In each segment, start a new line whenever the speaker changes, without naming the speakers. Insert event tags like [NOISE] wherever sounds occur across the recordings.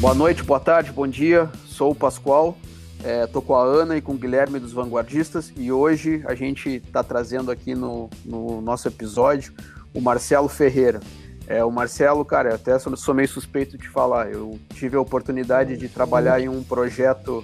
Boa noite, boa tarde, bom dia. Sou o Pascoal, estou é, com a Ana e com o Guilherme dos Vanguardistas e hoje a gente está trazendo aqui no, no, nosso episódio o Marcelo Ferreira. É, o Marcelo, cara, até sou, sou meio suspeito de falar. Eu tive a oportunidade de trabalhar em um projeto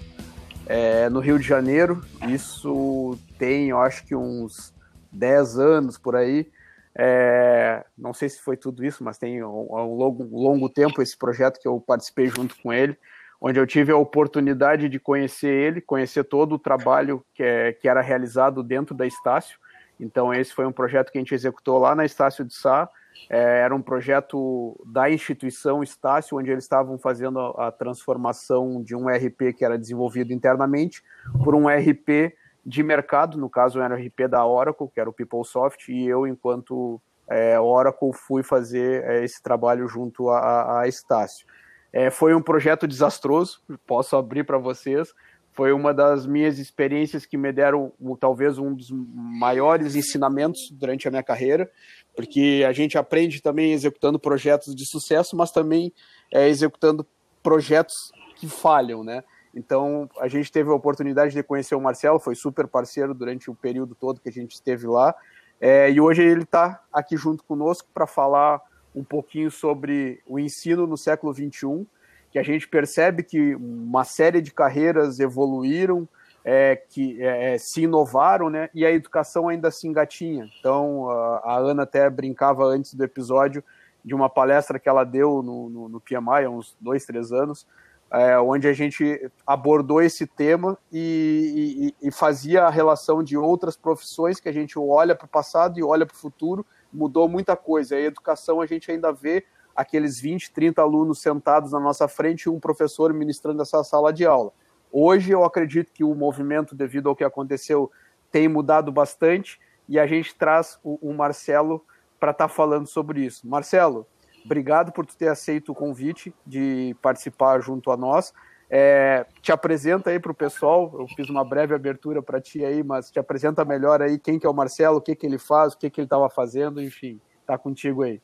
é, no Rio de Janeiro. Isso tem, eu acho que uns 10 anos por aí. É, não sei se foi tudo isso, mas tem um, um, longo, um longo tempo esse projeto que eu participei junto com ele, onde eu tive a oportunidade de conhecer ele, conhecer todo o trabalho que, é, que era realizado dentro da Estácio. Então, esse foi um projeto que a gente executou lá na Estácio de Sá. É, era um projeto da instituição Estácio, onde eles estavam fazendo a, a transformação de um RP que era desenvolvido internamente por um RP de mercado, no caso era o RP da Oracle, que era o PeopleSoft, e eu, enquanto é, Oracle, fui fazer é, esse trabalho junto a, a Estácio. É, foi um projeto desastroso, posso abrir para vocês. Foi uma das minhas experiências que me deram talvez um dos maiores ensinamentos durante a minha carreira, porque a gente aprende também executando projetos de sucesso, mas também é, executando projetos que falham, né? Então, a gente teve a oportunidade de conhecer o Marcelo, foi super parceiro durante o período todo que a gente esteve lá. É, e hoje ele está aqui junto conosco para falar um pouquinho sobre o ensino no século XXI, que a gente percebe que uma série de carreiras evoluíram, é, que é, é, se inovaram, né? E a educação ainda se engatinha. Então, a, Ana até brincava antes do episódio de uma palestra que ela deu no, no, no PMI há uns dois, três anos, é, onde a gente abordou esse tema e, e, e, fazia a relação de outras profissões que a gente olha para o passado e olha para o futuro, mudou muita coisa. A educação a gente ainda vê aqueles 20, 30 alunos sentados na nossa frente e um professor ministrando essa sala de aula. Hoje eu acredito que o movimento, devido ao que aconteceu, tem mudado bastante e a gente traz o, o Marcelo para estar tá falando sobre isso. Marcelo, obrigado por ter aceito o convite de participar junto a nós. É, te apresenta aí para o pessoal, eu fiz uma breve abertura para ti aí, mas te apresenta melhor aí quem que é o Marcelo, o que, que ele faz, o que, que ele estava fazendo, enfim, tá contigo aí.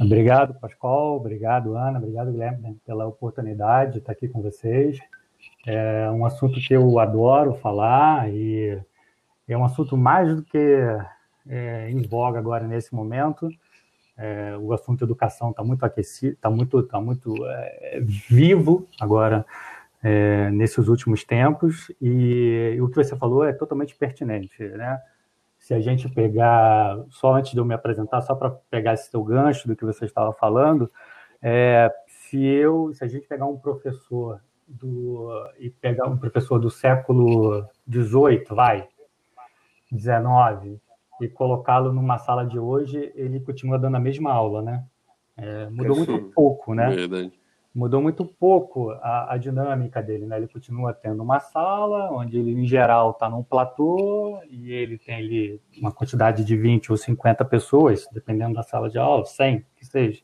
Obrigado, Pascoal, obrigado, Ana, obrigado, Guilherme, pela oportunidade de estar aqui com vocês. É um assunto que eu adoro falar e é um assunto mais do que é, em voga agora nesse momento. É, o assunto educação está muito aquecido, está muito, tá muito é, vivo agora é, nesses últimos tempos e, e, o que você falou é totalmente pertinente, né? Se a gente pegar, só antes de eu me apresentar, só para pegar esse seu gancho do que você estava falando, é, se eu, se a gente pegar um professor do e pegar um professor do século XVIII, vai, 19 e colocá-lo numa sala de hoje, ele continua dando a mesma aula, né? É, mudou muito pouco, né? Verdade. Mudou muito pouco a, a, dinâmica dele, né? Ele continua tendo uma sala onde ele, em geral, está num platô e ele tem ali uma quantidade de 20 ou 50 pessoas, dependendo da sala de aula, 100, que seja.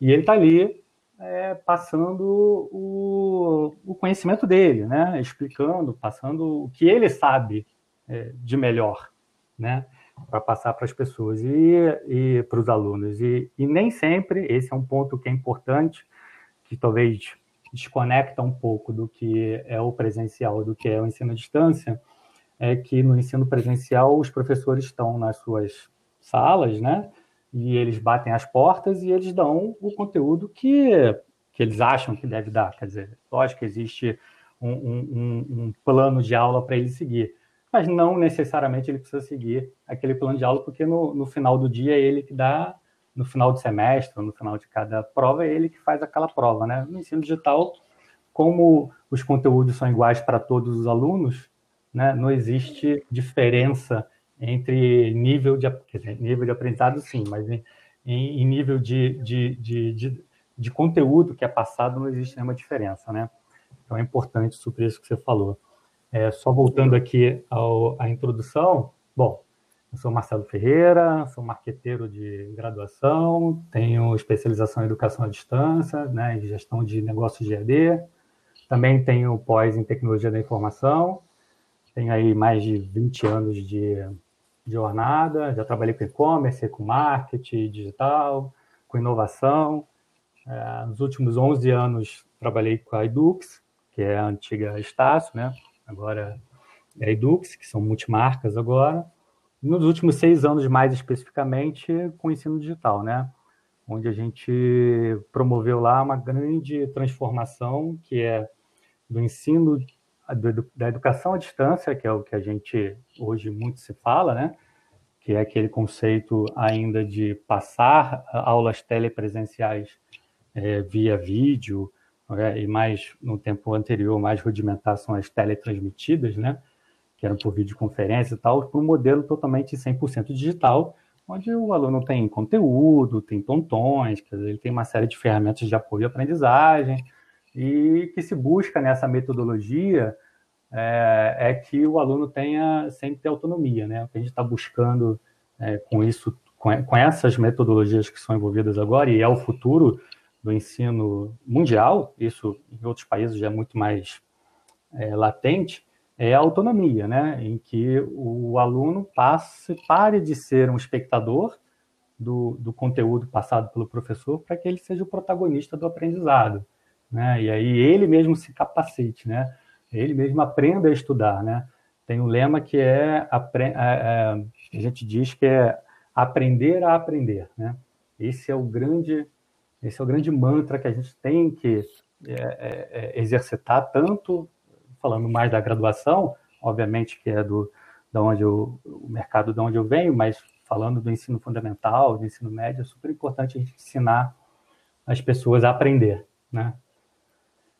E ele está ali é, passando o, o, conhecimento dele, né? Explicando, passando o que ele sabe é, de melhor, né? Para passar para as pessoas e, e para os alunos. E, e, nem sempre, esse é um ponto que é importante, que talvez desconecta um pouco do que é o presencial, do que é o ensino à distância, é que no ensino presencial os professores estão nas suas salas, né? E eles batem as portas e eles dão o conteúdo que, que eles acham que deve dar. Quer dizer, lógico que existe um, um, um plano de aula para ele seguir mas não necessariamente ele precisa seguir aquele plano de aula, porque no, no final do dia é ele que dá, no final do semestre, no final de cada prova, é ele que faz aquela prova, né? No ensino digital, como os conteúdos são iguais para todos os alunos, né, não existe diferença entre nível de, dizer, nível de aprendizado, sim, mas em, em nível de, de, de, de, conteúdo que é passado, não existe nenhuma diferença, né? Então é importante sobre isso que você falou. É, só voltando aqui ao, à introdução, bom, eu sou Marcelo Ferreira, sou marqueteiro de graduação, tenho especialização em educação à distância, né, em gestão de negócios de EAD, também tenho pós em tecnologia da informação, tenho aí mais de 20 anos de, jornada, já trabalhei com e-commerce, com marketing digital, com inovação. É, nos últimos 11 anos trabalhei com a Edux, que é a antiga Estácio, né? Agora é a Edux, que são multimarcas agora. Nos últimos seis anos, mais especificamente, com o ensino digital, né? Onde a gente promoveu lá uma grande transformação, que é do ensino da educação à distância, que é o que a gente hoje muito se fala, né? que é aquele conceito ainda de passar aulas telepresenciais é, via vídeo, e mais no tempo anterior, mais rudimentar são as teletransmitidas, né? que eram por videoconferência e tal, para um modelo totalmente 100% digital, onde o aluno tem conteúdo, tem tontões, quer dizer, ele tem uma série de ferramentas de apoio à aprendizagem, e que se busca nessa metodologia é, é que o aluno tenha sempre autonomia, né? O que a gente está buscando é, com isso, com, com, essas metodologias que são envolvidas agora, e é o futuro do ensino mundial, isso em outros países já é muito mais é, latente, é a autonomia, né? Em que o aluno passe, pare de ser um espectador do, do conteúdo passado pelo professor para que ele seja o protagonista do aprendizado né? E aí ele mesmo se capacite, né? Ele mesmo aprenda a estudar, né? Tem um lema que é, é, é, a gente diz que é aprender a aprender, né? Esse é o grande, esse é o grande mantra que a gente tem que é, é, é exercitar tanto falando mais da graduação, obviamente que é do da onde eu, o mercado de onde eu venho, mas falando do ensino fundamental, do ensino médio, é super importante a gente ensinar as pessoas a aprender, né?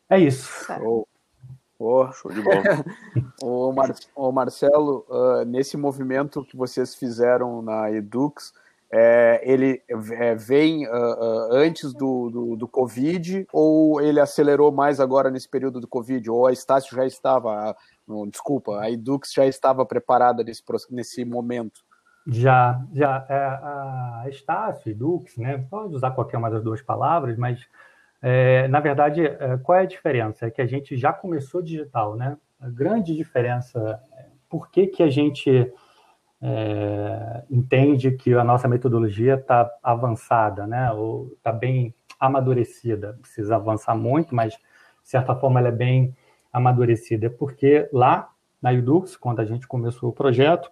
É isso.
Oh. Oh, show de bola. [LAUGHS] o, Mar, o Marcelo, uh, nesse movimento que vocês fizeram na Edux, é, ele é, vem uh, uh, antes do, do, do, Covid ou ele acelerou mais agora nesse período do Covid? Ou a Estácio já estava, não, desculpa, a Edux já estava preparada nesse, nesse momento?
Já, já. É, a Estácio, Edux, né? Pode usar qualquer uma das duas palavras, mas é, na verdade, é, qual é a diferença? É que a gente já começou digital, né? A grande diferença, por que, que a gente é, entende que a nossa metodologia está avançada, né? Ou está bem amadurecida. Precisa avançar muito, mas de certa forma ela é bem amadurecida. É porque lá na Udux, quando a gente começou o projeto,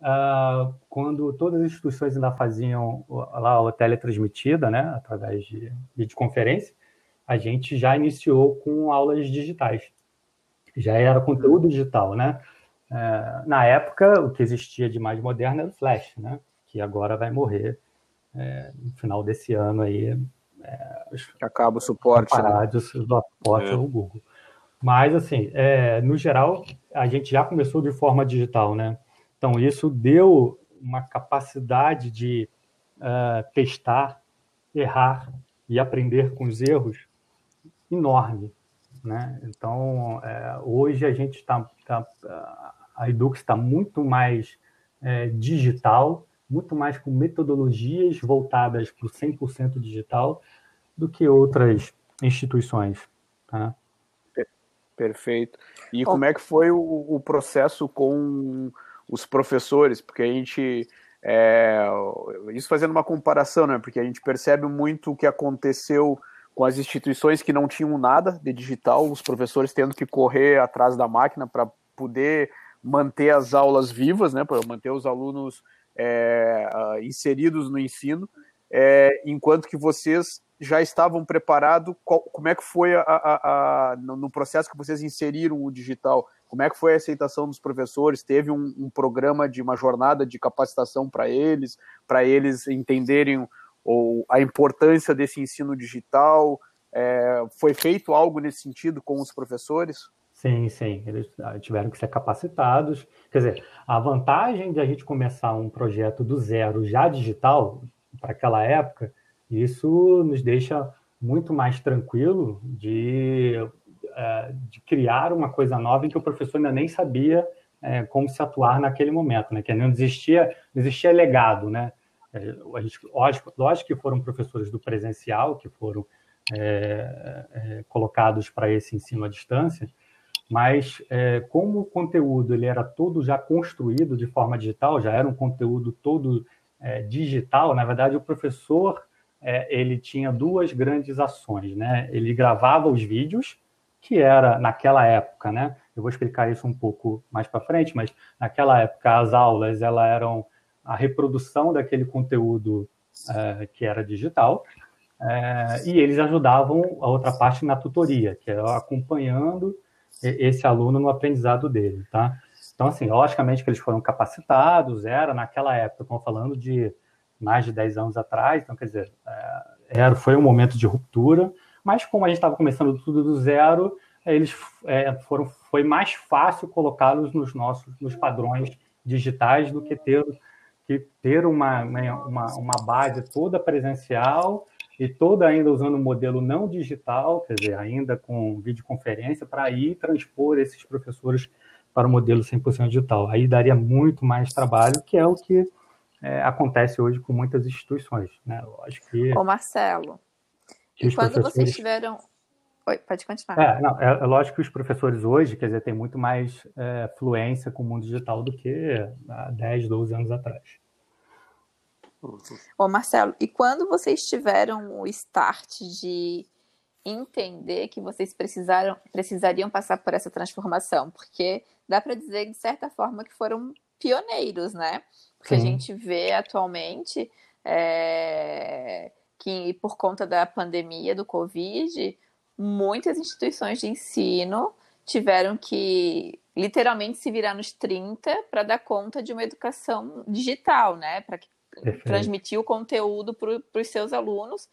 uh, quando todas as instituições ainda faziam lá a teletransmitida, né, através de videoconferência, a gente já iniciou com aulas digitais. Já era conteúdo digital, né? É, na época, o que existia de mais moderno era o Flash, né? Que agora vai morrer é, no final desse ano aí.
É, Acaba o suporte.
Parar né? o suporte é. ao Google. Mas, assim, é, no geral, a gente já começou de forma digital, né? Então, isso deu uma capacidade de uh, testar, errar e aprender com os erros enorme. Né? Então, é, hoje a gente está, tá, a Edux está muito mais é, digital, muito mais com metodologias voltadas para o 100% digital do que outras instituições. Tá?
Perfeito. E como é que foi o, o processo com os professores? Porque a gente é, isso fazendo uma comparação, né? Porque a gente percebe muito o que aconteceu com as instituições que não tinham nada de digital, os professores tendo que correr atrás da máquina para poder manter as aulas vivas, né, para manter os alunos é, inseridos no ensino, é, enquanto que vocês já estavam preparados, como é que foi a, a, a, no processo que vocês inseriram o digital? Como é que foi a aceitação dos professores? Teve um, um programa de uma jornada de capacitação para eles, para eles entenderem ou a importância desse ensino digital? É, foi feito algo nesse sentido com os professores?
Sim, sim, eles ah, tiveram que ser capacitados. Quer dizer, a vantagem de a gente começar um projeto do zero já digital, para aquela época, isso nos deixa muito mais tranquilo de, é, de criar uma coisa nova em que o professor ainda nem sabia é, como se atuar naquele momento, né? Que não existia, não existia legado, né? É, a gente, lógico, lógico que foram professores do presencial que foram é, é, colocados para esse ensino à distância, mas é, como o conteúdo ele era todo já construído de forma digital, já era um conteúdo todo é, digital, na verdade o professor é, ele tinha duas grandes ações, né? Ele gravava os vídeos, que era naquela época, né? Eu vou explicar isso um pouco mais para frente, mas naquela época as aulas elas eram a reprodução daquele conteúdo é, que era digital é, e eles ajudavam a outra parte na tutoria, que era acompanhando esse aluno no aprendizado dele, tá? Então, assim, logicamente que eles foram capacitados, era naquela época, estamos falando de mais de 10 anos atrás, então, quer dizer, é, era, foi um momento de ruptura, mas como a gente estava começando tudo do zero, eles é, foram, foi mais fácil colocá-los nos nossos, nos padrões digitais do que ter, que ter uma, uma, uma base toda presencial e toda ainda usando um modelo não digital, quer dizer, ainda com videoconferência, para ir transpor esses professores para o modelo 100% digital. Aí daria muito mais trabalho, que é o que é, acontece hoje com muitas instituições. Né? Acho que.
Ô, Marcelo, e quando professores... vocês tiveram. Oi, pode continuar.
É, não, é, é, lógico que os professores hoje, quer dizer, têm muito mais é, fluência com o mundo digital do que há 10, 12 anos atrás.
Ô, Marcelo, e quando vocês tiveram o start de entender que vocês precisaram, precisariam passar por essa transformação? Porque dá para dizer, de certa forma, que foram pioneiros, né? Porque Sim. a gente vê atualmente é, que, por conta da pandemia do Covid, muitas instituições de ensino tiveram que literalmente se virar nos 30 para dar conta de uma educação digital, né? Para transmitir o conteúdo para os seus alunos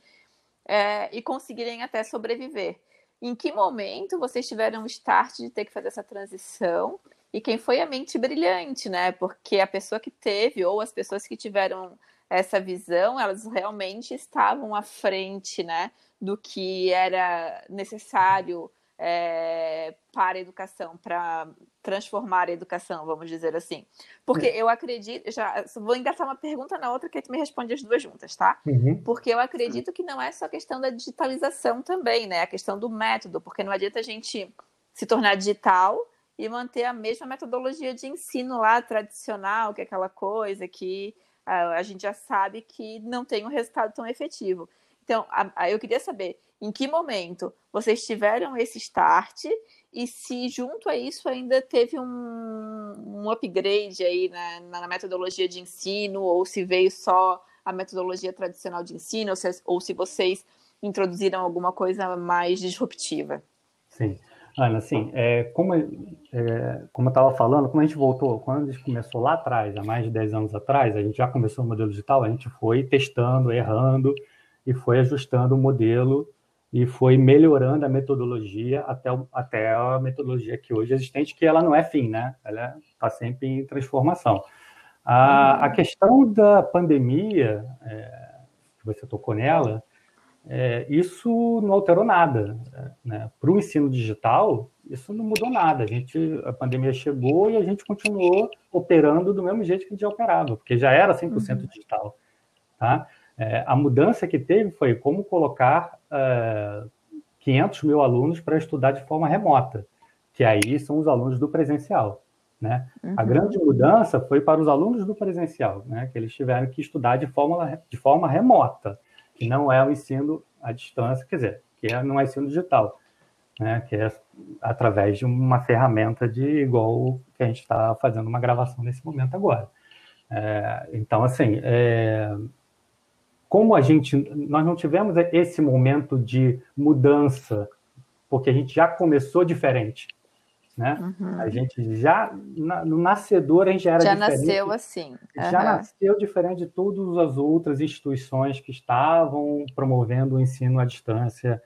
é, e conseguirem até sobreviver. Em que momento vocês tiveram o start de ter que fazer essa transição? E quem foi a mente brilhante, né? Porque a pessoa que teve, ou as pessoas que tiveram essa visão, elas realmente estavam à frente, né? Do que era necessário é, para a educação, para transformar a educação, vamos dizer assim. Porque eu acredito, já vou engatar uma pergunta na outra que tu me responde as duas juntas, tá? Uhum. Porque eu acredito que não é só questão da digitalização também, né? A questão do método, porque não adianta a gente se tornar digital e manter a mesma metodologia de ensino lá tradicional, que é aquela coisa que a, a gente já sabe que não tem um resultado tão efetivo. Então, a, a, eu queria saber em que momento vocês tiveram esse start e se junto a isso ainda teve um, um upgrade aí na, na, metodologia de ensino ou se veio só a metodologia tradicional de ensino ou se, ou se vocês introduziram alguma coisa mais disruptiva.
Sim. Ana, assim, é, como, é, como eu estava falando, como a gente voltou, quando a gente começou lá atrás, há mais de 10 anos atrás, a gente já começou o modelo digital, a gente foi testando, errando e foi ajustando o modelo e foi melhorando a metodologia até, até a metodologia que hoje é existente, que ela não é fim, né? Ela está sempre em transformação. A, a questão da pandemia, é, que você tocou nela, é, isso não alterou nada. Né? Para o ensino digital, isso não mudou nada. A, gente, a pandemia chegou e a gente continuou operando do mesmo jeito que a gente operava, porque já era 100% uhum. digital. Tá? É, a mudança que teve foi como colocar é, 500 mil alunos para estudar de forma remota, que aí são os alunos do presencial. Né? Uhum. A grande mudança foi para os alunos do presencial, né? que eles tiveram que estudar de forma, de forma remota, que não é o ensino à distância, quer dizer, que é, não é ensino digital, né? que é através de uma ferramenta de igual que a gente está fazendo uma gravação nesse momento agora. É, então, assim, é, como a gente, nós não tivemos esse momento de mudança, porque a gente já começou diferente, né? Uhum. A gente já, no nascedor, a gente já era
já
diferente.
Já nasceu assim.
Uhum. Já nasceu diferente de todas as outras instituições que estavam promovendo o ensino à distância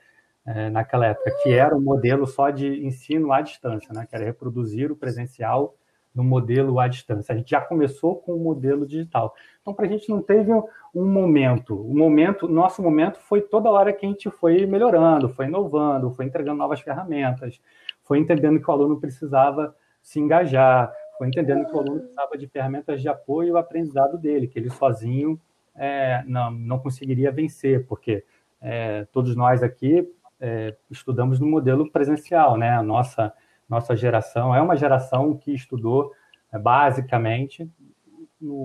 é, naquela época, que era um modelo só de ensino à distância, né? Que era reproduzir o presencial no modelo à distância. A gente já começou com o modelo digital. Então, para a gente não teve um momento. O momento, nosso momento foi toda hora que a gente foi melhorando, foi inovando, foi entregando novas ferramentas, foi entendendo que o aluno precisava se engajar, foi entendendo que o aluno precisava de ferramentas de apoio ao aprendizado dele, que ele sozinho é, não, não conseguiria vencer, porque é, todos nós aqui é, estudamos no modelo presencial, né? A nossa nossa geração é uma geração que estudou é, basicamente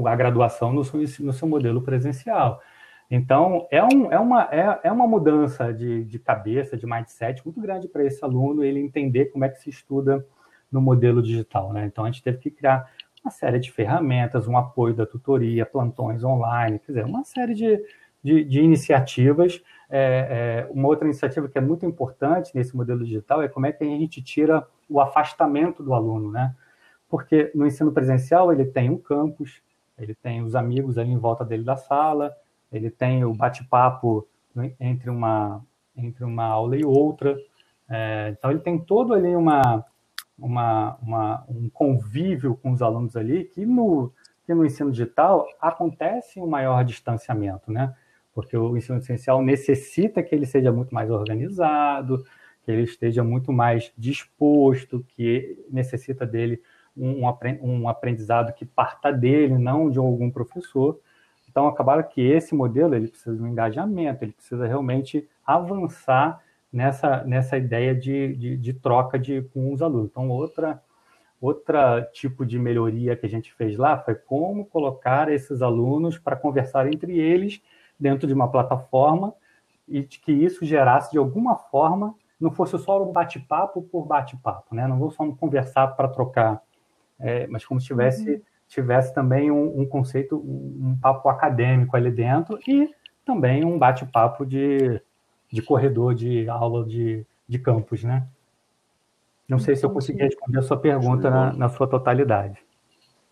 a graduação no seu, no seu modelo presencial. Então, é, um, é, uma, é, é uma mudança de, de cabeça, de mindset muito grande para esse aluno, ele entender como é que se estuda no modelo digital. Né? Então, a gente teve que criar uma série de ferramentas, um apoio da tutoria, plantões online, quer dizer, uma série de, de, de iniciativas. É, é, uma outra iniciativa que é muito importante nesse modelo digital é como é que a gente tira o afastamento do aluno, né? Porque no ensino presencial ele tem um campus, ele tem os amigos ali em volta dele da sala, ele tem o bate-papo entre uma, entre uma aula e outra. É, então, ele tem todo ali uma, uma, uma, um convívio com os alunos ali que no, que no ensino digital acontece um maior distanciamento, né? Porque o ensino essencial necessita que ele seja muito mais organizado, que ele esteja muito mais disposto, que necessita dele um, aprendizado que parta dele, não de algum professor. Então, acabaram que esse modelo ele precisa de um engajamento, ele precisa realmente avançar nessa, nessa ideia de, de, de troca de, com os alunos. Então, outra, outra tipo de melhoria que a gente fez lá foi como colocar esses alunos para conversar entre eles dentro de uma plataforma e que isso gerasse de alguma forma, não fosse só um bate-papo por bate-papo, né? Não vou só conversar para trocar, é, mas como se tivesse uhum tivesse também um, um conceito, um, um, papo acadêmico ali dentro e também um bate-papo de, de corredor de aula de, de campus, né? Não sei se eu consegui responder a sua pergunta na, na sua totalidade.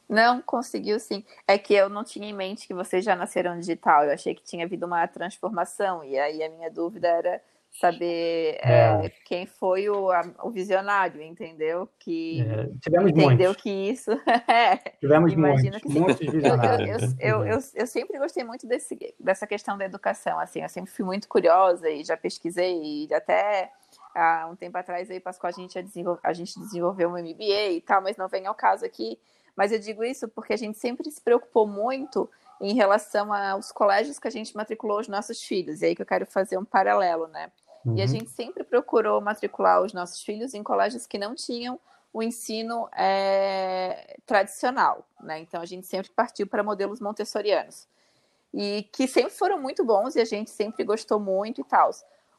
Não, conseguiu sim. É que eu não tinha em mente que vocês já nasceram digital. Eu achei que tinha havido uma transformação. E aí a minha dúvida era saber é. É, quem foi o, a, o, visionário, entendeu? Que
é, tivemos
entendeu
muitos.
que isso. [LAUGHS]
É, tivemos muitos, que, muitos
visionários. Eu, eu, eu, eu, sempre gostei muito desse, dessa questão da educação, assim, eu sempre fui muito curiosa e já pesquisei e até há um tempo atrás aí, Pascoal, a gente, a gente desenvolveu um MBA e tal, mas não vem ao caso aqui. Mas eu digo isso porque a gente sempre se preocupou muito em relação aos colégios que a gente matriculou os nossos filhos. E aí que eu quero fazer um paralelo, né? Uhum. E a uhum. gente sempre procurou matricular os nossos filhos em colégios que não tinham o ensino é, tradicional, né? Então a gente sempre partiu para modelos montessorianos e que sempre foram muito bons e a gente sempre gostou muito e tal.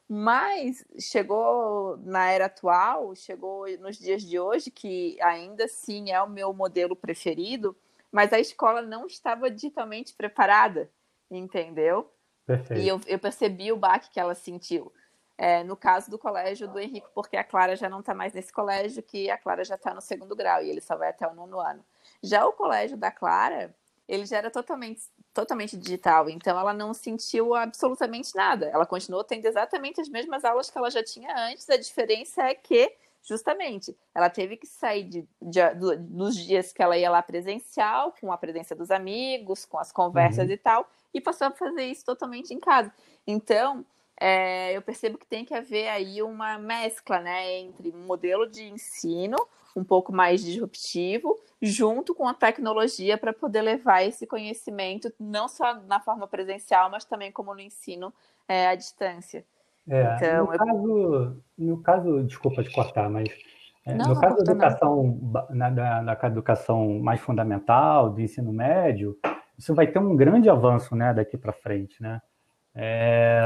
Mas chegou na era atual, chegou nos dias de hoje, que ainda assim é o meu modelo preferido, mas a escola não estava digitalmente preparada, entendeu? Perfeito. E eu, eu percebi o baque que ela sentiu. É, no caso do colégio do Henrique, porque a Clara já não está mais nesse colégio, que a Clara já está no segundo grau e ele só vai até o nono ano. Já o colégio da Clara, ele já era totalmente, totalmente digital, então ela não sentiu absolutamente nada. Ela continuou tendo exatamente as mesmas aulas que ela já tinha antes, a diferença é que, justamente, ela teve que sair de, de, de, dos dias que ela ia lá presencial, com a presença dos amigos, com as conversas uhum. e tal, e passou a fazer isso totalmente em casa. Então, é, eu percebo que tem que haver aí uma mescla né, entre um modelo de ensino um pouco mais disruptivo, junto com a tecnologia para poder levar esse conhecimento não só na forma presencial, mas também como no ensino é, à distância.
É, então, no, eu... caso, no caso, desculpa te cortar, mas é, não, no caso da educação, na, da, da educação mais fundamental, do ensino médio, isso vai ter um grande avanço né, daqui para frente. Né? É,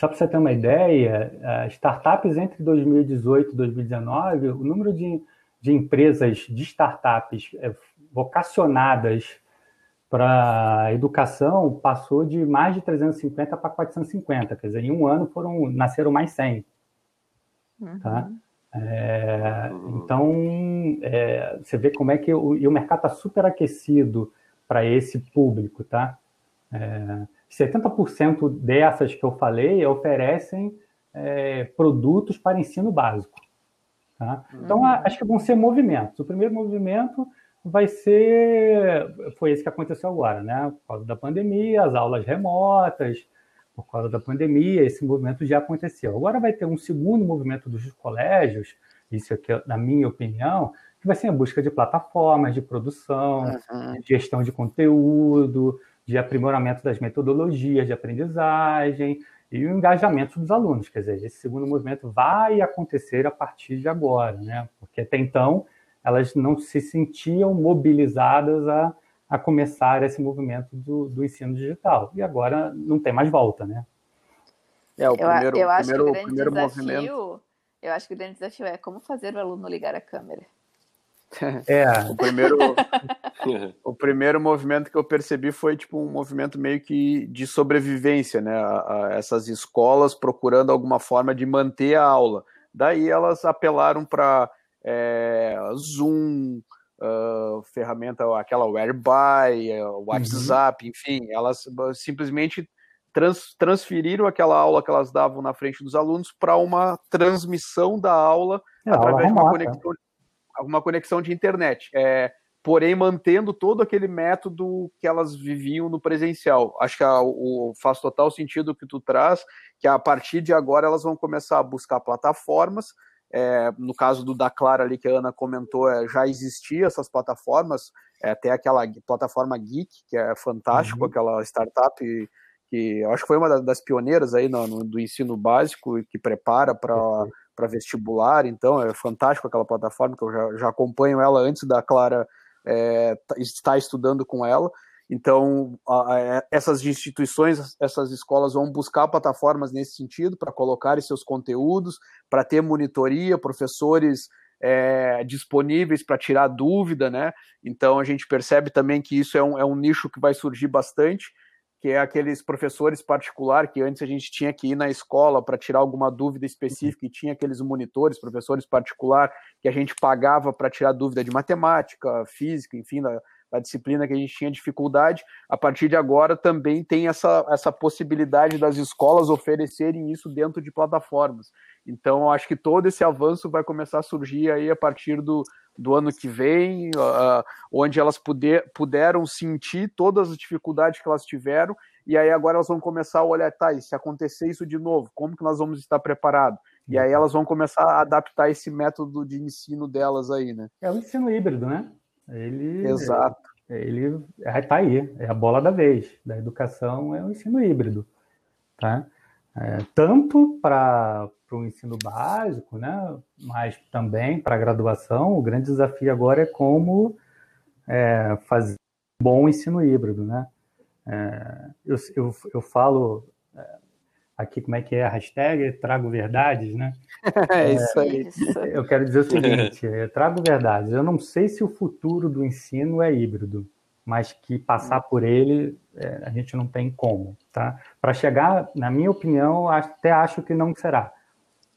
só para você ter uma ideia, startups entre 2018 e 2019, o número de, de empresas de startups é, vocacionadas para educação passou de mais de 350 para 450, quer dizer, em um ano foram nasceram mais 100. Uhum. Tá? É, então, é, você vê como é que o, o mercado está super aquecido para esse público, tá? É, 70% dessas que eu falei oferecem é, produtos para ensino básico. Tá? Então, uhum. acho que vão ser movimentos. O primeiro movimento vai ser. Foi esse que aconteceu agora, né? Por causa da pandemia, as aulas remotas, por causa da pandemia, esse movimento já aconteceu. Agora vai ter um segundo movimento dos colégios, isso aqui, na minha opinião, que vai ser a busca de plataformas de produção, uhum. de gestão de conteúdo, de aprimoramento das metodologias de aprendizagem, e o engajamento dos alunos. Quer dizer, esse segundo movimento vai acontecer a partir de agora, né? Porque até então elas não se sentiam mobilizadas a, a começar esse movimento do, do ensino digital. E agora não tem mais volta, né?
É, o primeiro, eu, eu acho primeiro, que o grande desafio, movimento... Eu acho que o grande desafio é como fazer o aluno ligar a câmera.
É. o primeiro [LAUGHS] o primeiro movimento que eu percebi foi tipo um movimento meio que de sobrevivência, né? A, a essas escolas procurando alguma forma de manter a aula. Daí elas apelaram para é, Zoom, uh, ferramenta, aquela Whereby, uh, WhatsApp, uhum. enfim, elas simplesmente trans, transferiram aquela aula que elas davam na frente dos alunos para uma transmissão da aula é, através aula de uma conexão, uma conexão de internet. É, porém, mantendo todo aquele método que elas viviam no presencial. Acho que a, o, faz total sentido o que tu traz, que a partir de agora elas vão começar a buscar plataformas é, no caso do da Clara ali que a Ana comentou, é, já existia essas plataformas, é, até aquela plataforma Geek, que é fantástico, uhum. aquela startup que eu acho que foi uma das pioneiras aí no, no do ensino básico e que prepara para vestibular, então é fantástico aquela plataforma, que eu já, já acompanho ela antes da Clara é, estar estudando com ela. Então, a, essas instituições, essas escolas vão buscar plataformas nesse sentido para colocar seus conteúdos, para ter monitoria, professores é, disponíveis para tirar dúvida, né? Então, a gente percebe também que isso é um, é um nicho que vai surgir bastante, que é aqueles professores particulares que antes a gente tinha que ir na escola para tirar alguma dúvida específica e tinha aqueles monitores, professores particular que a gente pagava para tirar dúvida de matemática, física, enfim, da, a disciplina que a gente tinha dificuldade, a partir de agora também tem essa, essa possibilidade das escolas oferecerem isso dentro de plataformas. Então, eu acho que todo esse avanço vai começar a surgir aí a partir do, do ano que vem, uh, onde elas puder, puderam sentir todas as dificuldades que elas tiveram, e aí agora elas vão começar a olhar, tá, e se acontecer isso de novo, como que nós vamos estar preparados? E aí elas vão começar a adaptar esse método de ensino delas aí, né?
É o ensino híbrido, né?
Ele, Exato.
Ele está aí, é a bola da vez. Da educação é o ensino híbrido, tá? É, tanto para o ensino básico, né? Mas também para a graduação. O grande desafio agora é como é, fazer um bom ensino híbrido, né? É, eu, eu, eu falo aqui como é que é a hashtag, trago verdades, né? [LAUGHS]
é isso aí.
Eu quero dizer o seguinte, trago verdades. Eu não sei se o futuro do ensino é híbrido, mas que passar por ele é, a gente não tem como, tá? Para chegar, na minha opinião, até acho que não será.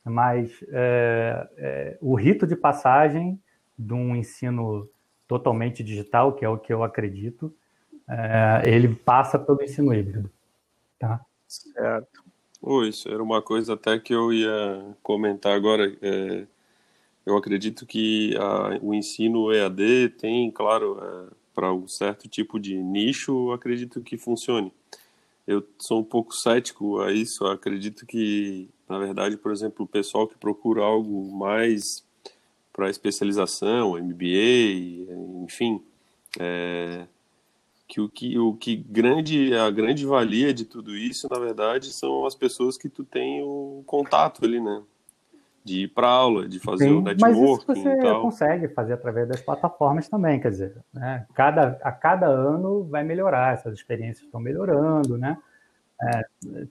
Mas é, é, o rito de passagem de um ensino totalmente digital, que é o que eu acredito, é, ele passa pelo ensino híbrido, tá?
Certo.
Oh, isso era uma coisa até que eu ia comentar agora. É, eu acredito que a, o ensino EAD tem, claro, é, para um certo tipo de nicho, acredito que funcione. Eu sou um pouco cético a isso. acredito que, na verdade, por exemplo, o pessoal que procura algo mais para especialização, MBA, enfim, é, que o que o que grande a grande valia de tudo isso na verdade são as pessoas que tu tem o contato ali né? De ir para aula de fazer Sim, o networking mas isso
você consegue fazer através das plataformas também quer dizer né? cada a cada ano vai melhorar essas experiências estão melhorando né? É,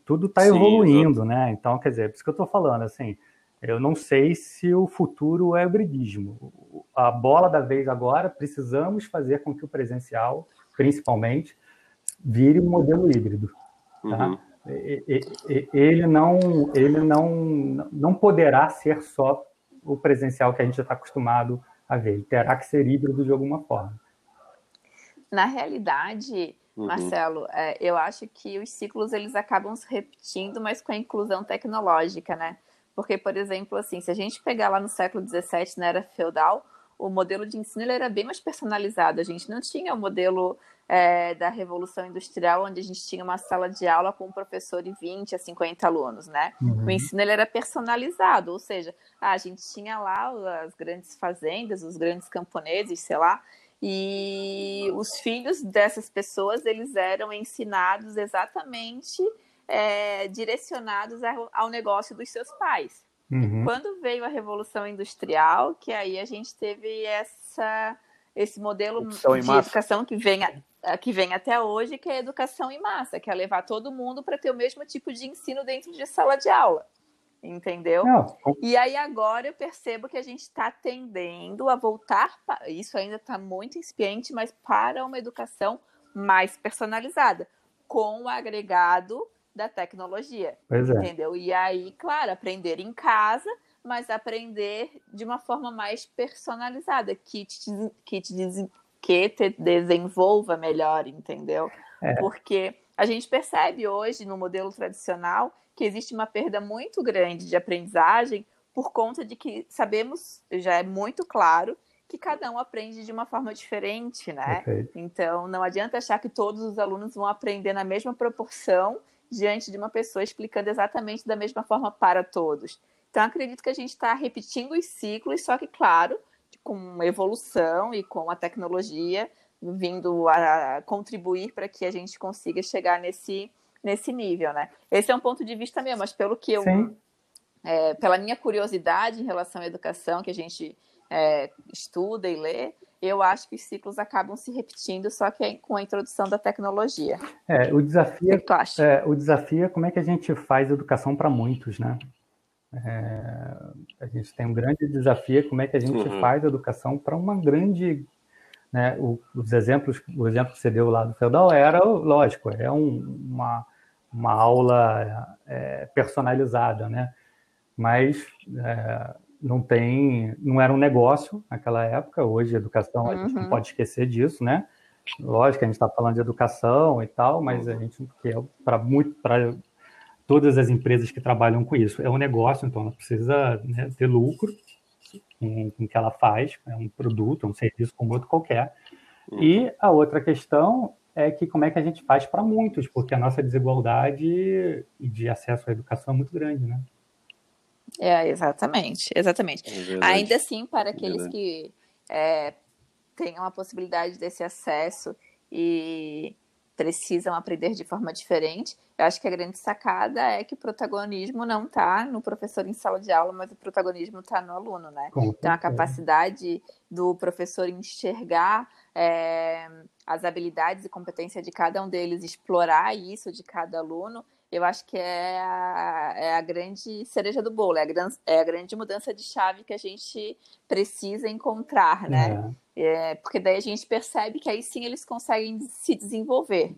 tudo está evoluindo né? Então quer dizer por isso que eu estou falando assim eu não sei se o futuro é o hibridismo. A bola da vez agora precisamos fazer com que o presencial principalmente, vire um modelo híbrido. Tá? Uhum. Ele, não, ele não, não poderá ser só o presencial que a gente está acostumado a ver. Ele terá que ser híbrido de alguma forma.
Na realidade, uhum. Marcelo, é, eu acho que os ciclos eles acabam se repetindo, mas com a inclusão tecnológica, né? Porque, por exemplo, assim, se a gente pegar lá no século XVII, na era feudal, o modelo de ensino ele era bem mais personalizado. A gente não tinha o modelo é, da Revolução Industrial, onde a gente tinha uma sala de aula com um professor e 20 a 50 alunos, né? Uhum. O ensino ele era personalizado, ou seja, a gente tinha lá as grandes fazendas, os grandes camponeses, sei lá, e os filhos dessas pessoas eles eram ensinados exatamente é, direcionados ao negócio dos seus pais. Uhum. Quando veio a Revolução Industrial, que aí a gente teve essa, esse modelo de educação que vem, a, que vem até hoje, que é a educação em massa, que é levar todo mundo para ter o mesmo tipo de ensino dentro de sala de aula. Entendeu? Não. E aí agora eu percebo que a gente está tendendo a voltar, isso ainda está muito incipiente, mas para uma educação mais personalizada, com o agregado da tecnologia. Pois é. Entendeu? E aí, claro, aprender em casa, mas aprender de uma forma mais personalizada, que te, que te, que te desenvolva melhor, entendeu? É. Porque a gente percebe hoje no modelo tradicional que existe uma perda muito grande de aprendizagem por conta de que sabemos, já é muito claro, que cada um aprende de uma forma diferente, né? Então, não adianta achar que todos os alunos vão aprender na mesma proporção diante de uma pessoa explicando exatamente da mesma forma para todos. Então, acredito que a gente está repetindo os ciclos, só que, claro, com evolução e com a tecnologia vindo a contribuir para que a gente consiga chegar nesse, nesse nível, né? Esse é um ponto de vista meu, mas pelo que eu, é, pela minha curiosidade em relação à educação que a gente é, estuda e lê, eu acho que os ciclos acabam se repetindo, só que é com a introdução da tecnologia.
É, o desafio, o, que tu acha? É, o desafio é como é que a gente faz educação para muitos, né? É, a gente tem um grande desafio, como é que a gente uhum. faz educação para uma grande, né? O, os exemplos, o exemplo que você deu lá do feudal era, lógico, é um, uma, uma aula é, personalizada, né? Mas é, não tem, não era um negócio naquela época. Hoje, educação, a gente não uhum. pode esquecer disso, né? Lógico, a gente está falando de educação e tal, mas a gente que é para muito para todas as empresas que trabalham com isso é um negócio, então ela precisa né, ter lucro com, com o que ela faz, é um produto, é um serviço como outro qualquer. E a outra questão é que como é que a gente faz para muitos, porque a nossa desigualdade de acesso à educação é muito grande, né?
É, exatamente, exatamente. É Ainda assim, para aqueles que é, tenham a possibilidade desse acesso e precisam aprender de forma diferente, eu acho que a grande sacada é que o protagonismo não está no professor em sala de aula, mas o protagonismo está no aluno, né? Então, a capacidade do professor enxergar é, as habilidades e competência de cada um deles, explorar isso de cada aluno, eu acho que é a, é a grande cereja do bolo, é a, gran, é a, grande mudança de chave que a gente precisa encontrar, né? É. É, porque daí a gente percebe que aí sim eles conseguem se desenvolver.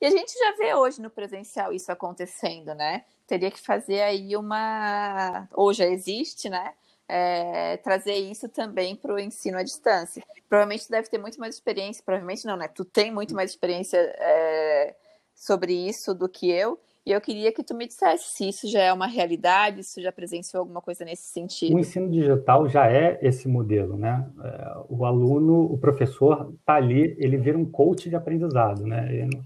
E a gente já vê hoje no presencial isso acontecendo, né? Teria que fazer aí uma. Ou já existe, né? É, trazer isso também para o ensino à distância. Provavelmente deve ter muito mais experiência, provavelmente não, né? Tu tem muito mais experiência é, sobre isso do que eu. E eu queria que tu me dissesse se isso já é uma realidade, se tu já presenciou alguma coisa nesse sentido.
O ensino digital já é esse modelo, né? É, o aluno, o professor está ali, ele vira um coach de aprendizado, né? Ele não,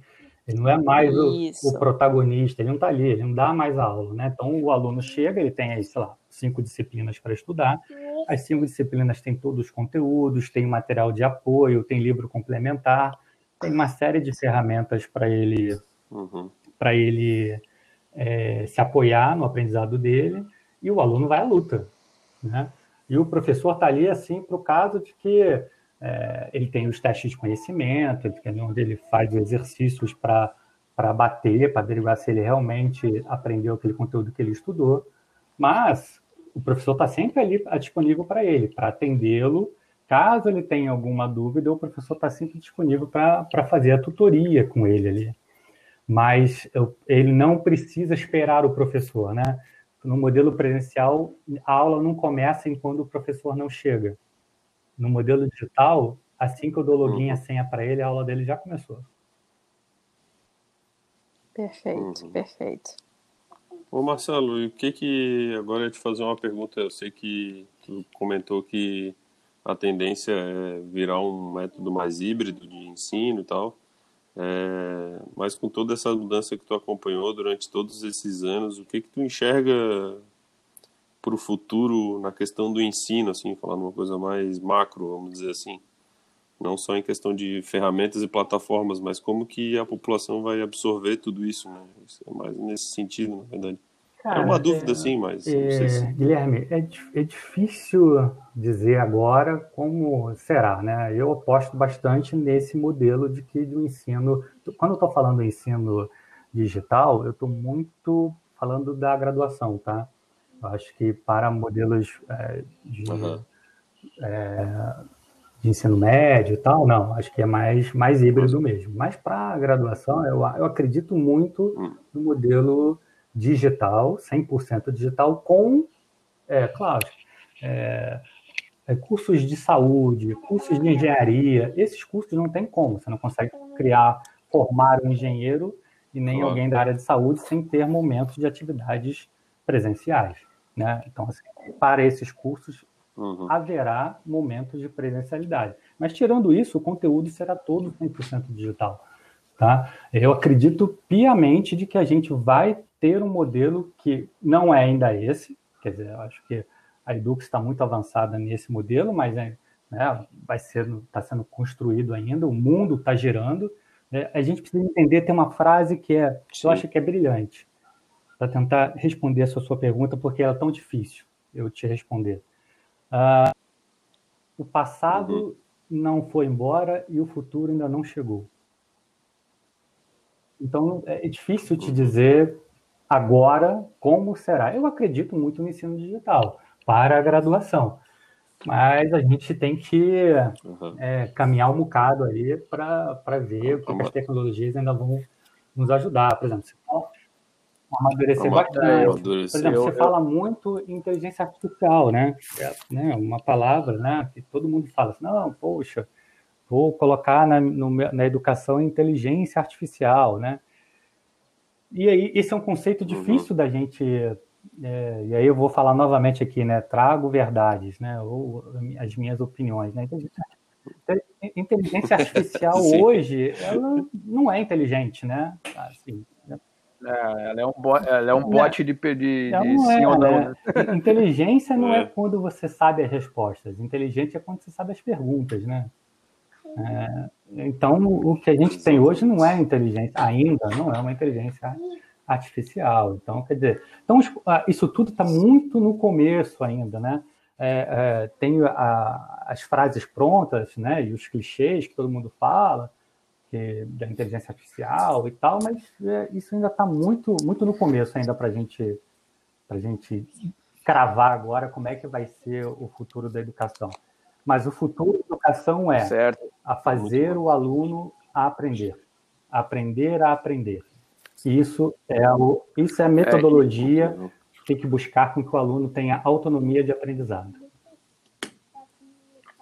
ele não é mais o, o, protagonista, ele não está ali, ele não dá mais a aula, né? Então o aluno chega, ele tem aí, sei lá, cinco disciplinas para estudar. As cinco disciplinas têm todos os conteúdos, tem material de apoio, tem livro complementar, tem uma série de ferramentas para ele uhum para ele é, se apoiar no aprendizado dele e o aluno vai à luta, né? E o professor está ali assim para o caso de que é, ele tem os testes de conhecimento, onde ele faz exercícios para bater, para derivar se ele realmente aprendeu aquele conteúdo que ele estudou, mas o professor está sempre ali disponível para ele, para atendê-lo. Caso ele tenha alguma dúvida, o professor está sempre disponível para fazer a tutoria com ele ali mas eu, ele não precisa esperar o professor, né? No modelo presencial, a aula não começa enquanto o professor não chega. No modelo digital, assim que eu dou login e a uhum. senha para ele, a aula dele já começou.
Perfeito, uhum. perfeito.
Ô Marcelo, o que que agora eu ia te fazer uma pergunta, eu sei que tu comentou que a tendência é virar um método mais híbrido de ensino e tal. É, mas com toda essa mudança que tu acompanhou durante todos esses anos, o que que tu enxerga para o futuro na questão do ensino, assim, falando uma coisa mais macro, vamos dizer assim? não só em questão de ferramentas e plataformas, mas como que a população vai absorver tudo isso, né? Isso é mais nesse sentido, na verdade. Cara, é uma dúvida, é, sim, mas.
É, se... Guilherme, é, é difícil dizer agora como será, né? Eu aposto bastante nesse modelo de que do ensino. Quando eu estou falando ensino digital, eu estou muito falando da graduação, tá? Eu acho que para modelos é, de, uhum. é, de, ensino médio e tal, não, acho que é mais, mais híbrido uhum. mesmo. Mas para a graduação, eu, eu acredito muito uhum. no modelo digital, 100% digital, com, é, claro, é, é, cursos de saúde, cursos de engenharia. Esses cursos não tem como, você não consegue criar, formar um engenheiro e nem alguém da área de saúde sem ter momentos de atividades presenciais. Né? Então, assim, para esses cursos, uhum. haverá momentos de presencialidade. Mas, tirando isso, o conteúdo será todo 100% digital. Tá? Eu acredito piamente de que a gente vai ter um modelo que não é ainda esse, quer dizer, eu acho que a Edux está muito avançada nesse modelo, mas é, né, vai ser está sendo construído ainda, o mundo está girando. Né? A gente precisa entender, tem uma frase que é, Sim. eu acho que é brilhante, para tentar responder essa sua pergunta, porque ela é tão difícil eu te responder. Uh, o passado uhum. não foi embora e o futuro ainda não chegou. Então, é difícil te uhum. dizer agora como será. Eu acredito muito no ensino digital para a graduação, mas a gente tem que uhum. é, caminhar um bocado aí para ver o que, que, as tecnologias ainda vão nos ajudar. Por exemplo, você fala amadurecer bastante. Por exemplo, você fala muito em inteligência artificial, né? É né? uma palavra né? que todo mundo fala assim, não, poxa, vou colocar na, no, na educação inteligência artificial, né? E aí, esse é um conceito uhum. difícil uhum. da gente. É, e aí eu vou falar novamente aqui, né? Trago verdades, né? Ou as minhas opiniões, né? Inteligência artificial [LAUGHS] hoje, ela não é inteligente, né? Assim,
é, ela é um, bo ela é um bot de, de, de
sim é, ou não. Né? Inteligência não [LAUGHS] é. é quando você sabe as respostas. Inteligente é quando você sabe as perguntas, né? É, então, o que a gente tem hoje não é inteligência, ainda não é uma inteligência artificial. Então, quer dizer, então, ah, isso tudo está muito no começo ainda, né? É, é, tem a, as frases prontas, né? E os clichês que todo mundo fala, que, da inteligência artificial e tal, mas é, isso ainda está muito, muito no começo ainda para gente, a gente cravar agora como é que vai ser o futuro da educação. Mas o futuro da educação é certo. A fazer o aluno a aprender, aprender a aprender. Isso é, o, isso é a metodologia que tem que buscar com que o aluno tenha autonomia de aprendizado.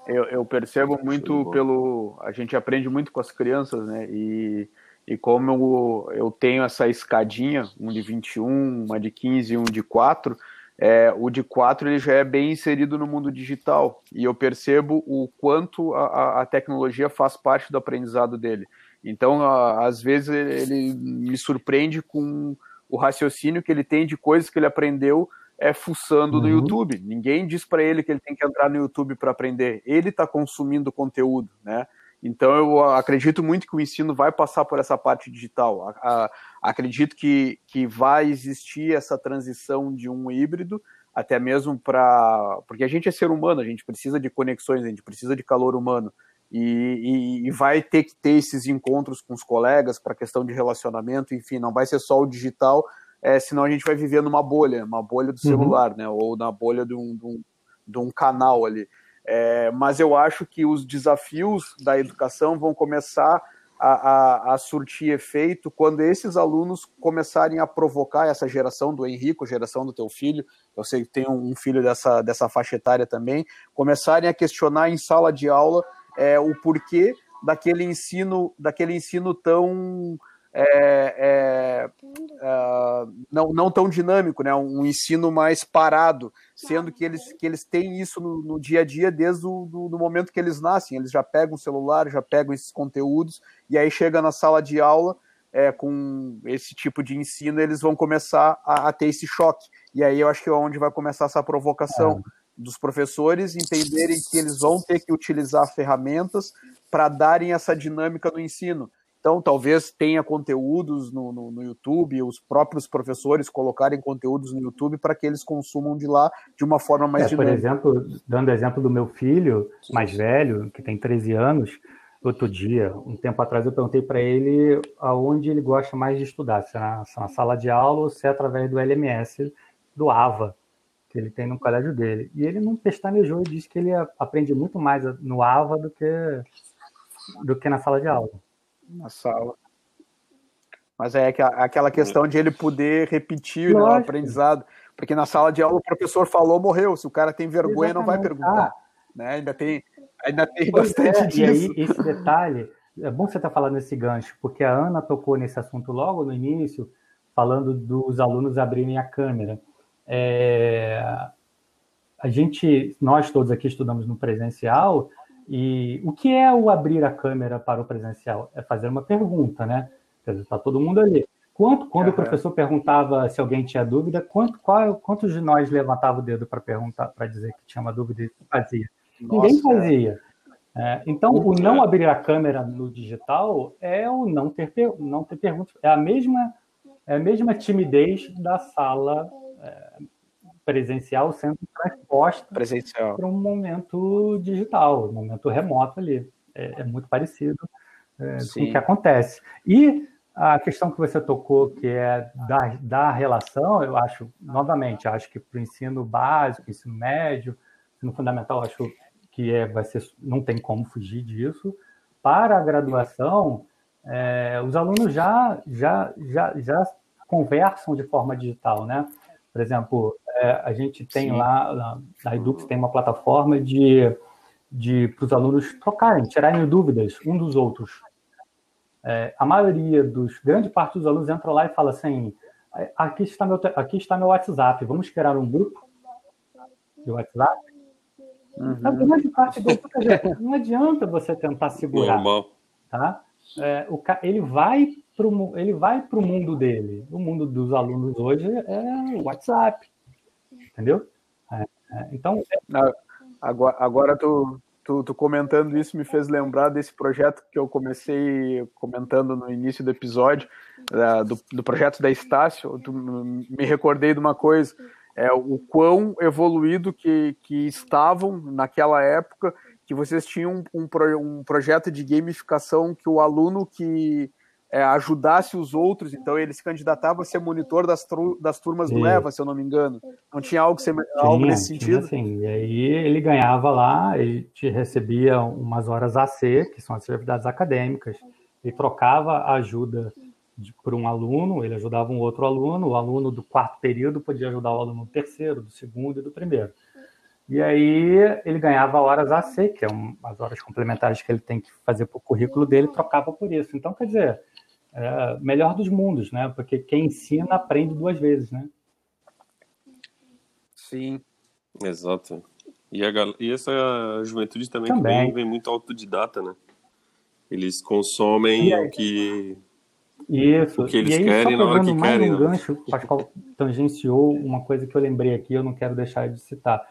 Eu, eu percebo muito pelo. A gente aprende muito com as crianças, né? E, e como eu, eu tenho essa escadinha, um de 21, uma de 15 e um de 4, é, o de 4 ele já é bem inserido no mundo digital e eu percebo o quanto a, a tecnologia faz parte do aprendizado dele. Então, a, às vezes, ele me surpreende com o raciocínio que ele tem de coisas que ele aprendeu é fuçando uhum. no YouTube. Ninguém diz para ele que ele tem que entrar no YouTube para aprender. Ele está consumindo conteúdo, né? Então eu acredito muito que o ensino vai passar por essa parte digital. acredito que, que vai existir essa transição de um híbrido, até mesmo para. Porque a gente é ser humano, a gente precisa de conexões, a gente precisa de calor humano. E, e, e vai ter que ter esses encontros com os colegas para questão de relacionamento, enfim, não vai ser só o digital, é, senão a gente vai viver numa bolha, uma bolha do uhum. celular, uhum. né? Ou na bolha de um, de um, de um canal ali. É, mas eu acho que os desafios da educação vão começar a, a, a, surtir efeito quando esses alunos começarem a provocar essa geração do Henrico, geração do teu filho, eu sei que tem um filho dessa, dessa faixa etária também, começarem a questionar em sala de aula é, o porquê daquele ensino, daquele ensino tão é, é, é, não, não tão dinâmico, né? um ensino mais parado, sendo que eles, que eles têm isso no, no dia a dia desde o do, do, momento que eles nascem. Eles já pegam o celular, já pegam esses conteúdos, e aí chega na sala de aula é, com esse tipo de ensino, eles vão começar a, a, ter esse choque. E aí eu acho que é onde vai começar essa provocação. dos professores entenderem que eles vão ter que utilizar ferramentas para darem essa dinâmica no ensino. Então, talvez tenha conteúdos no, no, no, YouTube, os próprios professores colocarem conteúdos no YouTube para que eles consumam de lá de uma forma mais é, dinâmica.
Por exemplo, dando exemplo do meu filho mais velho, que tem 13 anos, outro dia, um tempo atrás, eu perguntei para ele aonde ele gosta mais de estudar, se é na, se é na sala de aula ou se é através do LMS, do AVA, que ele tem no colégio dele. E ele não pestanejou e disse que ele aprende muito mais no AVA do que, do que na sala de aula
na sala. Mas é aquela questão de ele poder repetir né, o aprendizado. Porque na sala de aula o professor falou, morreu. Se o cara tem vergonha, Exatamente. não vai perguntar. Ah. Né? Ainda tem, ainda tem bastante
é,
disso.
E aí, esse detalhe, é bom você estar tá falando nesse gancho, porque a Ana tocou nesse assunto logo no início, falando dos alunos abrirem a câmera. É, a gente, nós todos aqui estudamos no presencial, e o que é o abrir a câmera para o presencial? É fazer uma pergunta, né? Quer dizer, está todo mundo ali. Quanto, quando uhum. o professor perguntava se alguém tinha dúvida, quanto, qual, quantos de nós levantava o dedo para perguntar, para dizer que tinha uma dúvida e fazia? Nossa, Ninguém fazia. É, então, o não abrir a câmera no digital é o não ter, não ter perguntas. É a mesma, é a mesma timidez da sala é, presencial sendo transposta para um momento digital, um momento remoto ali. É, é muito parecido é, com o que acontece. E a questão que você tocou, que é da, da relação, eu acho, novamente, acho que para o ensino básico, ensino médio, ensino fundamental, acho que é, vai ser, não tem como fugir disso. Para a graduação, é, os alunos já, já, já, já conversam de forma digital, né? Por exemplo, é, a gente tem Sim. lá, na Edux tem uma plataforma de, de para os alunos trocarem, tirarem dúvidas um dos outros. É, a maioria dos, grande parte dos alunos entra lá e fala assim, aqui está meu, aqui está meu WhatsApp, vamos criar um grupo de WhatsApp? Uhum. A grande parte do não adianta você tentar segurar, Normal. tá? É, o, ele vai pro, ele vai para o mundo dele. O mundo dos alunos hoje é o WhatsApp, entendeu? É, é, então.
Agora, agora tu, tu, tu, comentando isso me fez lembrar desse projeto que eu comecei comentando no início do episódio, do, do projeto da Estácio. Tu, me recordei de uma coisa. É, o quão evoluído que, que estavam naquela época, que vocês tinham um, um, um projeto de gamificação que o aluno que, é, ajudasse os outros, então ele se candidatava a ser monitor das, das turmas do EVA, se eu não me engano. Não tinha algo, tinha, algo nesse sentido?
Sim, e aí ele ganhava lá, ele te recebia umas horas AC, que são as atividades acadêmicas, e trocava ajuda por um aluno, ele ajudava um outro aluno, o aluno do quarto período podia ajudar o aluno do terceiro, do segundo e do primeiro. E aí ele ganhava horas AC, que é um, as horas complementares que ele tem que fazer para o currículo dele, trocava por isso. Então, quer dizer, é, melhor dos mundos, né? Porque quem ensina aprende duas vezes, né?
Sim.
Exato. E, a, e essa juventude também, também. Vem, vem, muito autodidata, né? Eles consomem o que
isso.
O que eles aí, querem na hora que mais querem.
Um né? gancho, o Pascoal tangenciou uma coisa que eu lembrei aqui, eu não quero deixar de citar.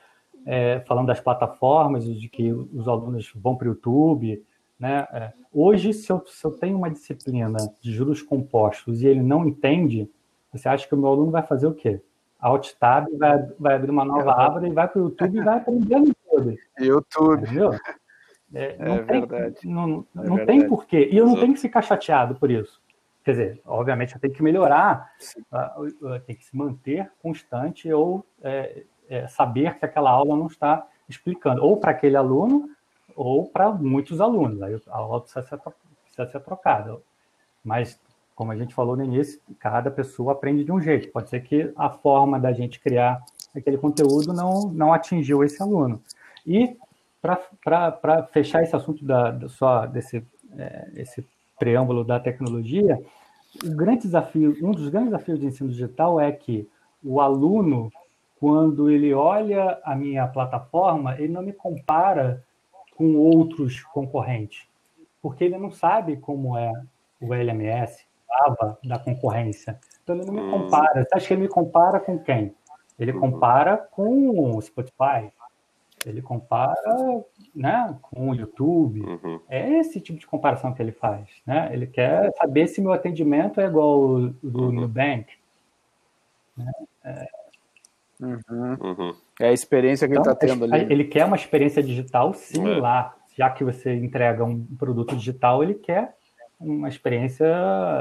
É, falando das plataformas, de que os alunos vão para o YouTube, né? É, hoje, se eu, se eu tenho uma disciplina de juros compostos e ele não entende, você acha que o meu aluno vai fazer o quê? Alt Tab, vai, vai abrir uma nova é. aba e vai para o YouTube e vai aprender no
YouTube.
Entendeu? É, é, não tem, verdade. Não, é não verdade. tem porquê. E eu não tenho que ficar chateado por isso. Quer dizer, obviamente eu tenho que melhorar, uh, tem que se manter constante ou é, é, saber que aquela aula não está explicando, ou para aquele aluno, ou para muitos alunos. Aí a aula precisa ser, trocada. Mas, como a gente falou no início, cada pessoa aprende de um jeito. Pode ser que a forma da gente criar aquele conteúdo não, não atingiu esse aluno. E, para fechar esse assunto da, da só desse é, esse preâmbulo da tecnologia, o grande desafio, um dos grandes desafios de ensino digital é que o aluno, quando ele olha a minha plataforma, ele não me compara com outros concorrentes, porque ele não sabe como é o LMS, Java da concorrência. Então ele não me hum. compara. Você acha que ele me compara com quem? Ele compara com o Spotify, Ele compara né, com o YouTube. Uhum. É esse tipo de comparação que ele faz. Né? Ele quer saber se meu atendimento é igual ao do uhum. Nubank. Né?
É... Uhum. É a experiência que então, ele está tendo ali.
Ele quer uma experiência digital similar. É. Já que você entrega um produto digital, ele quer uma experiência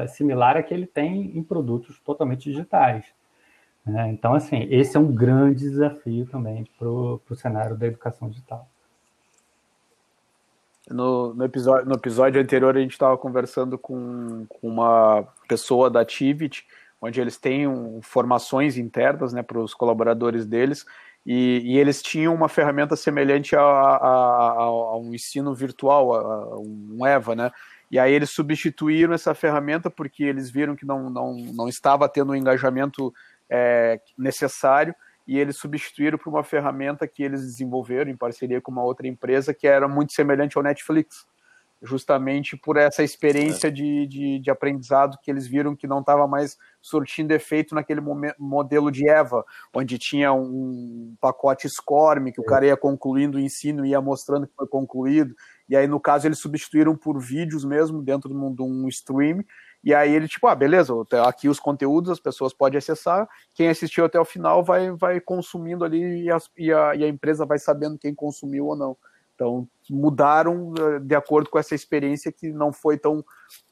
similar à que ele tem em produtos totalmente digitais. Né? Então, assim, esse é um grande desafio também para o cenário da educação digital.
No, no, episódio, no episódio anterior, a gente estava conversando com, com, uma pessoa da Tivit, onde eles têm um, formações internas né, para os colaboradores deles, e, e, eles tinham uma ferramenta semelhante a, a, a um ensino virtual, a, um EVA, né? E aí eles substituíram essa ferramenta porque eles viram que não, não, não estava tendo um engajamento é, necessário e eles substituíram por uma ferramenta que eles desenvolveram em parceria com uma outra empresa que era muito semelhante ao Netflix, justamente por essa experiência de, de, de, aprendizado que eles viram que não estava mais surtindo efeito naquele modelo de EVA, onde tinha um pacote SCORM, que o é. cara ia concluindo o ensino e ia mostrando que foi concluído, e aí no caso eles substituíram por vídeos mesmo dentro de um, de um stream, e aí ele, tipo, ah, beleza, aqui os conteúdos as pessoas podem acessar, quem assistiu até o final vai, vai consumindo ali e a, e a, e a empresa vai sabendo quem consumiu ou não. Então, mudaram eh, de acordo com essa experiência que não foi tão,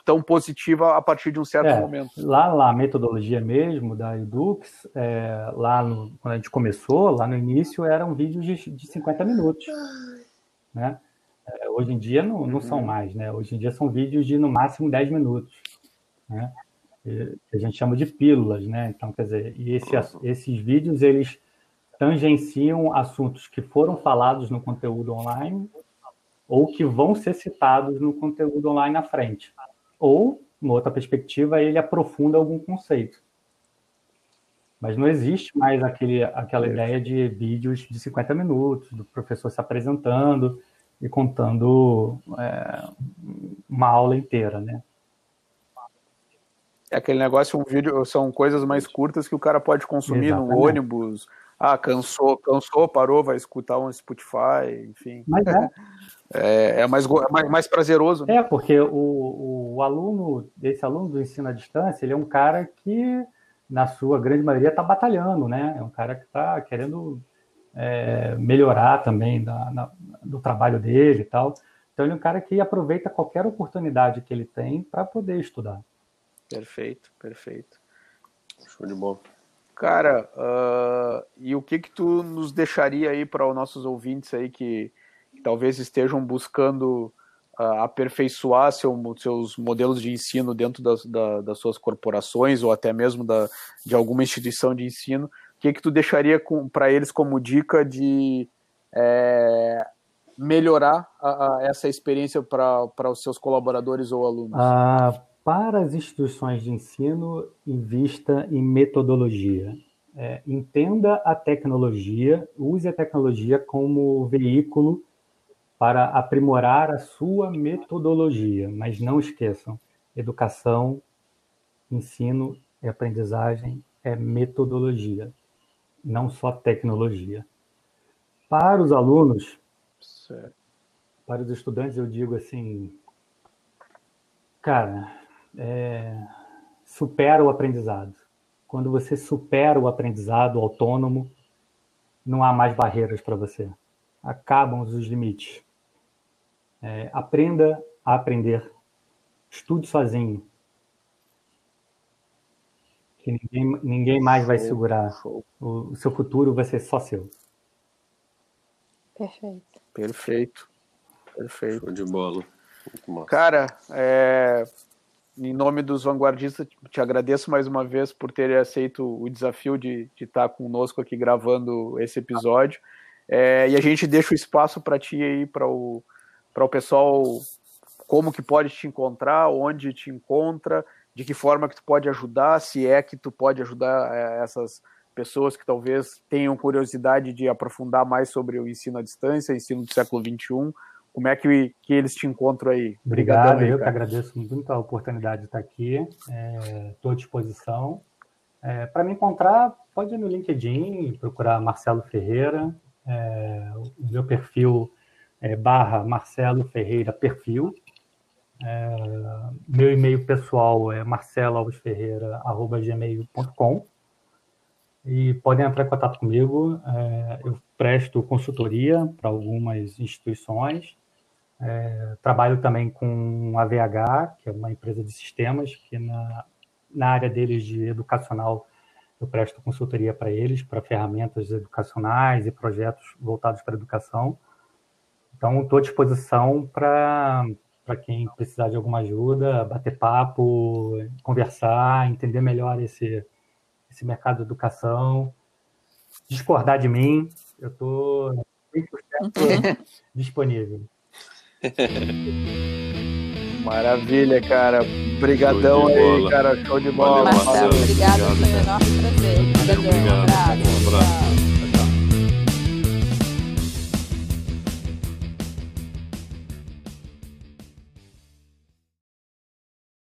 tão positiva a partir de um certo é, momento.
Lá, lá, a metodologia mesmo da Edux, é, lá no, quando a gente começou, lá no início, eram vídeos de, de 50 minutos. Né? É, hoje em dia não, não são uhum. mais, né? Hoje em dia são vídeos de no máximo 10 minutos né? que a gente chama de pílulas, né? Então, quer dizer, e esse, esses vídeos eles tangenciam assuntos que foram falados no conteúdo online ou que vão ser citados no conteúdo online na frente. Ou, uma outra perspectiva, ele aprofunda algum conceito. Mas não existe mais aquele, aquela ideia de vídeos de 50 minutos, do professor se apresentando e contando é, uma aula inteira, né?
É aquele negócio, um vídeo, são coisas mais curtas que o cara pode consumir Exatamente. no ônibus. Ah, cansou, cansou, parou, vai escutar um Spotify, enfim. Mas é. [LAUGHS] É, é mais, é mais, mais prazeroso.
Né? É, porque o, o aluno, esse aluno do ensino à distância, ele é um cara que, na sua grande maioria, está batalhando, né? É um cara que está querendo é, melhorar também da, na, do trabalho dele e tal. Então, ele é um cara que aproveita qualquer oportunidade que ele tem para poder estudar.
Perfeito, perfeito.
Show de bola.
Cara, uh, e o que que tu nos deixaria aí para os nossos ouvintes aí que, que talvez estejam buscando uh, aperfeiçoar seu, seus modelos de ensino dentro das, da, das suas corporações ou até mesmo da, de alguma instituição de ensino? O que que tu deixaria para eles como dica de é, melhorar a, a, essa experiência para os seus colaboradores ou alunos?
Ah, para as instituições de ensino, invista em metodologia. É, entenda a tecnologia, use a tecnologia como veículo para aprimorar a sua metodologia, mas não esqueçam: educação, ensino e aprendizagem é metodologia, não só tecnologia. Para os alunos, certo. para os estudantes, eu digo assim, cara, é, supera o aprendizado. Quando você supera o aprendizado autônomo, não há mais barreiras para você. Acabam os limites. É, aprenda a aprender. Estude sozinho. Que ninguém, ninguém mais vai segurar. O, o seu futuro vai ser só seu.
Perfeito.
Perfeito. Perfeito.
Show de bola.
Cara, é, em nome dos vanguardistas, te agradeço mais uma vez por ter aceito o desafio de, de estar conosco aqui gravando esse episódio. É, e a gente deixa o espaço para ti aí, para o, o pessoal, como que pode te encontrar, onde te encontra, de que forma que tu pode ajudar, se é que tu pode ajudar é, essas pessoas que talvez tenham curiosidade de aprofundar mais sobre o ensino à distância, ensino do século XXI, como é que, que eles te encontram aí?
Obrigado, aí, eu que agradeço muito a oportunidade de estar aqui. Estou é, à disposição. É, Para me encontrar, pode ir no LinkedIn, procurar Marcelo Ferreira. É, o meu perfil é barra Marcelo Ferreira Perfil. É, meu e-mail pessoal é marceloalvesferreira.gmail.com e podem entrar em contato comigo. É, eu presto consultoria para algumas instituições. É, trabalho também com a VH, que é uma empresa de sistemas, que na, na área deles de educacional eu presto consultoria para eles, para ferramentas educacionais e projetos voltados para a educação. Então, estou à disposição para quem precisar de alguma ajuda, bater papo, conversar, entender melhor esse, esse mercado de educação, discordar de mim, eu [LAUGHS] estou 100% disponível. [LAUGHS]
Maravilha, cara. Obrigadão aí, cara. Show de bola.
Valeu, Marcelo, obrigado, foi o nosso prazer. Valeu, obrigado. Um abraço. Um abraço.